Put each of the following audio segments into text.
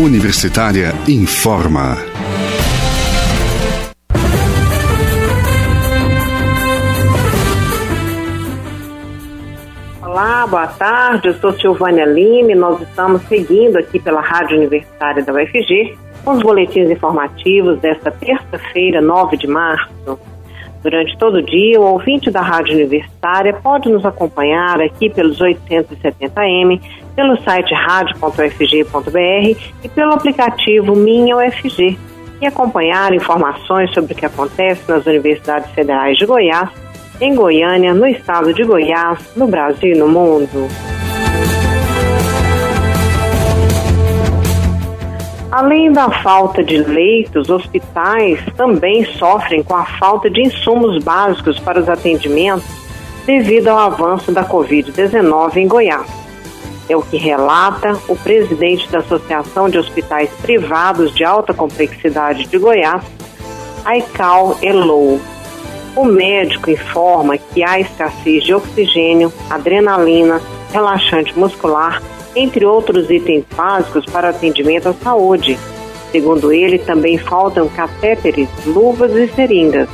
Universitária informa. Olá, boa tarde. Eu sou Silvânia Lime. Nós estamos seguindo aqui pela Rádio Universitária da UFG com os boletins informativos desta terça-feira, 9 de março. Durante todo o dia, o ouvinte da Rádio Universitária pode nos acompanhar aqui pelos 870M, pelo site rádio.ufg.br e pelo aplicativo Minha UFG e acompanhar informações sobre o que acontece nas universidades federais de Goiás, em Goiânia, no estado de Goiás, no Brasil e no mundo. Além da falta de leitos, hospitais também sofrem com a falta de insumos básicos para os atendimentos devido ao avanço da Covid-19 em Goiás. É o que relata o presidente da Associação de Hospitais Privados de Alta Complexidade de Goiás, Aical Elou. O médico informa que há escassez de oxigênio, adrenalina, relaxante muscular entre outros itens básicos para atendimento à saúde. Segundo ele, também faltam catéteres, luvas e seringas.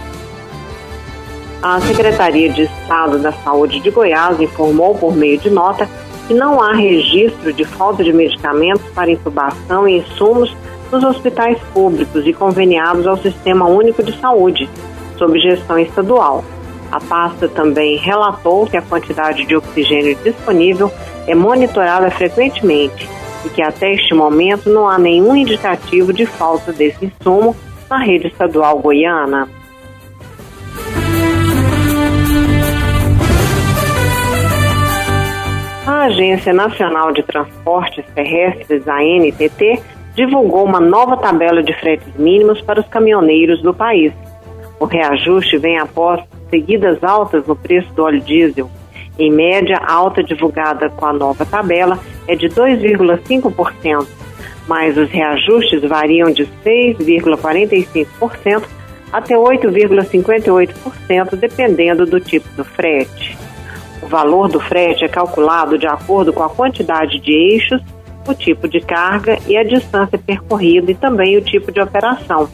A Secretaria de Estado da Saúde de Goiás informou por meio de nota que não há registro de falta de medicamentos para intubação e insumos nos hospitais públicos e conveniados ao Sistema Único de Saúde, sob gestão estadual. A pasta também relatou que a quantidade de oxigênio disponível é monitorada frequentemente e que até este momento não há nenhum indicativo de falta desse insumo na rede estadual goiana. Agência Nacional de Transportes Terrestres, a ANTT, divulgou uma nova tabela de fretes mínimos para os caminhoneiros do país. O reajuste vem após seguidas altas no preço do óleo diesel. Em média, a alta divulgada com a nova tabela é de 2,5%, mas os reajustes variam de 6,45% até 8,58%, dependendo do tipo do frete. O valor do frete é calculado de acordo com a quantidade de eixos, o tipo de carga e a distância percorrida e também o tipo de operação.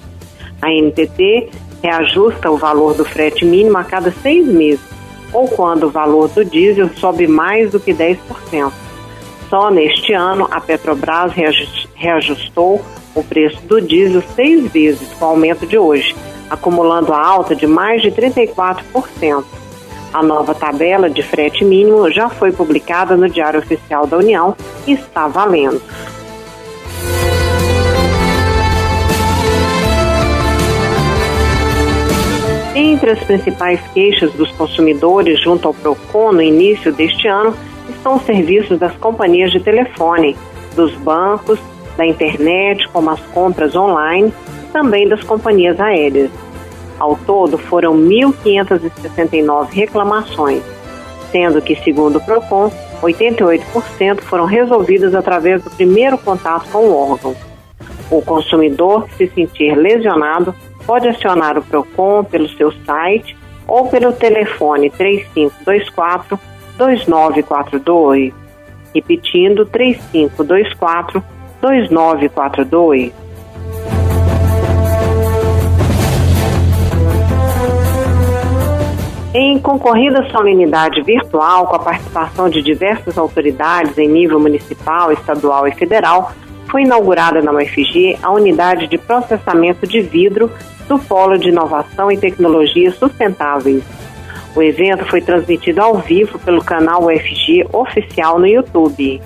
A NTT reajusta o valor do frete mínimo a cada seis meses, ou quando o valor do diesel sobe mais do que 10%. Só neste ano, a Petrobras reajustou o preço do diesel seis vezes com o aumento de hoje, acumulando a alta de mais de 34%. A nova tabela de frete mínimo já foi publicada no Diário Oficial da União e está valendo. Entre as principais queixas dos consumidores junto ao PROCON no início deste ano estão os serviços das companhias de telefone, dos bancos, da internet, como as compras online e também das companhias aéreas. Ao todo, foram 1.569 reclamações, sendo que, segundo o PROCON, 88% foram resolvidas através do primeiro contato com o órgão. O consumidor, se sentir lesionado, pode acionar o PROCON pelo seu site ou pelo telefone 3524 2942. Repetindo, 3524 2942. Em concorrida solenidade virtual, com a participação de diversas autoridades em nível municipal, estadual e federal, foi inaugurada na UFG a unidade de processamento de vidro do Polo de Inovação e Tecnologias Sustentáveis. O evento foi transmitido ao vivo pelo canal UFG oficial no YouTube.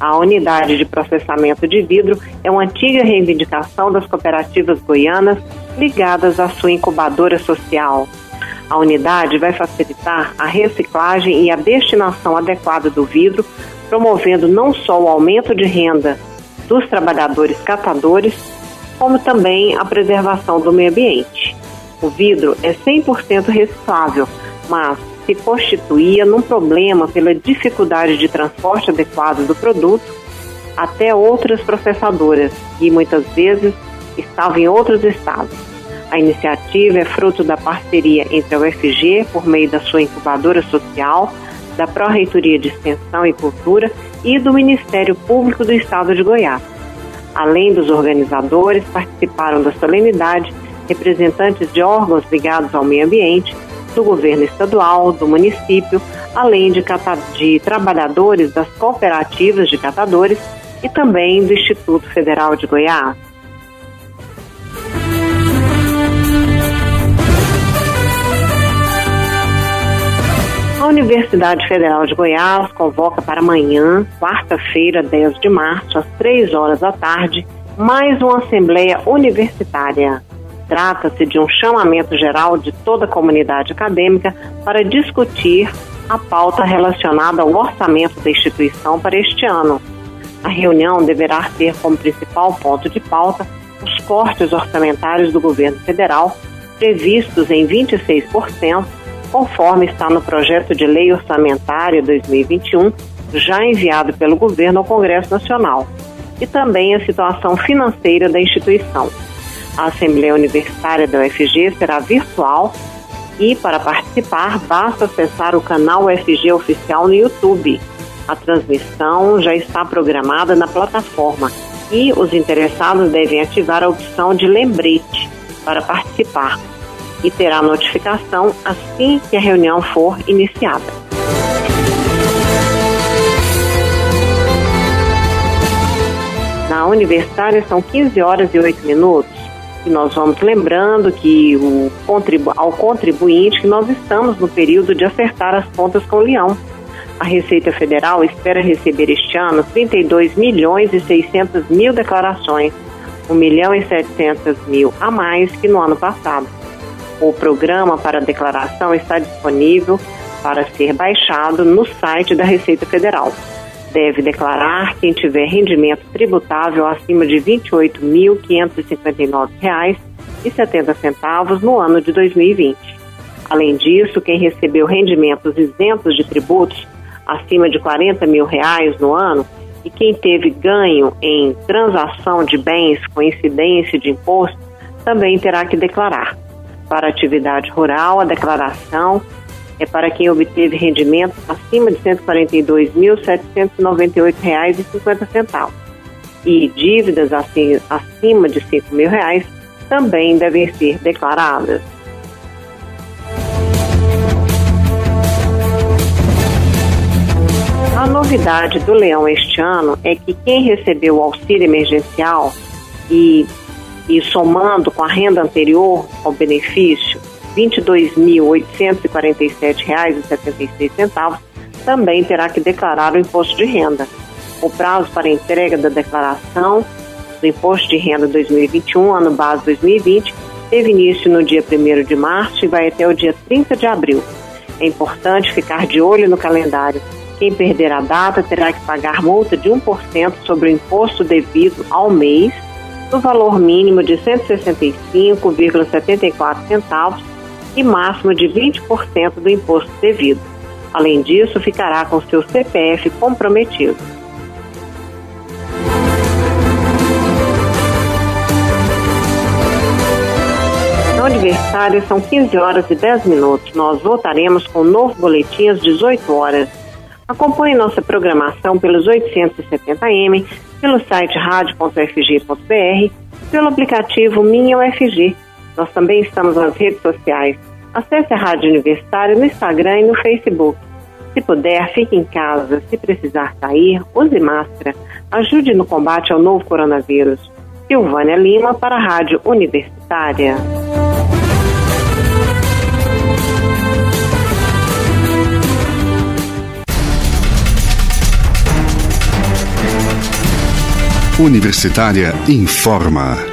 A unidade de processamento de vidro é uma antiga reivindicação das cooperativas goianas ligadas à sua incubadora social. A unidade vai facilitar a reciclagem e a destinação adequada do vidro, promovendo não só o aumento de renda dos trabalhadores catadores, como também a preservação do meio ambiente. O vidro é 100% reciclável, mas se constituía num problema pela dificuldade de transporte adequado do produto até outras processadoras e muitas vezes estava em outros estados. A iniciativa é fruto da parceria entre a UFG, por meio da sua incubadora social, da Pró-Reitoria de Extensão e Cultura e do Ministério Público do Estado de Goiás. Além dos organizadores, participaram da solenidade representantes de órgãos ligados ao meio ambiente, do governo estadual, do município, além de, de trabalhadores das cooperativas de catadores e também do Instituto Federal de Goiás. Universidade Federal de Goiás convoca para amanhã, quarta-feira, 10 de março, às 3 horas da tarde, mais uma Assembleia Universitária. Trata-se de um chamamento geral de toda a comunidade acadêmica para discutir a pauta relacionada ao orçamento da instituição para este ano. A reunião deverá ter como principal ponto de pauta os cortes orçamentários do governo federal, previstos em 26%, conforme está no projeto de lei orçamentária 2021, já enviado pelo governo ao Congresso Nacional, e também a situação financeira da instituição. A Assembleia Universitária da UFG será virtual e, para participar, basta acessar o canal UFG Oficial no YouTube. A transmissão já está programada na plataforma e os interessados devem ativar a opção de lembrete para participar e terá notificação assim que a reunião for iniciada. Na universitária são 15 horas e 8 minutos. E nós vamos lembrando que o contribu ao contribuinte que nós estamos no período de acertar as contas com o Leão. A Receita Federal espera receber este ano 32 milhões e 600 mil declarações, 1 milhão e 700 mil a mais que no ano passado. O programa para declaração está disponível para ser baixado no site da Receita Federal. Deve declarar quem tiver rendimento tributável acima de R$ 28.559,70 no ano de 2020. Além disso, quem recebeu rendimentos isentos de tributos acima de 40 mil reais no ano e quem teve ganho em transação de bens com incidência de imposto também terá que declarar. Para atividade rural, a declaração é para quem obteve rendimento acima de R$ 142.798,50. E dívidas acima de 5 mil reais também devem ser declaradas. A novidade do Leão este ano é que quem recebeu o auxílio emergencial e e somando com a renda anterior ao benefício, R$ 22.847,76, também terá que declarar o imposto de renda. O prazo para entrega da declaração do Imposto de Renda 2021, ano base 2020, teve início no dia 1 de março e vai até o dia 30 de abril. É importante ficar de olho no calendário. Quem perder a data terá que pagar multa de 1% sobre o imposto devido ao mês no valor mínimo de R$ 165,74 e máximo de 20% do imposto devido. Além disso, ficará com seu CPF comprometido. No aniversário são 15 horas e 10 minutos. Nós voltaremos com um novo boletim às 18 horas. Acompanhe nossa programação pelos 870M, pelo site rádio.fg.br, pelo aplicativo Minha UFG. Nós também estamos nas redes sociais. Acesse a Rádio Universitária no Instagram e no Facebook. Se puder, fique em casa. Se precisar sair, use máscara. Ajude no combate ao novo coronavírus. Silvânia Lima para a Rádio Universitária. Universitária informa.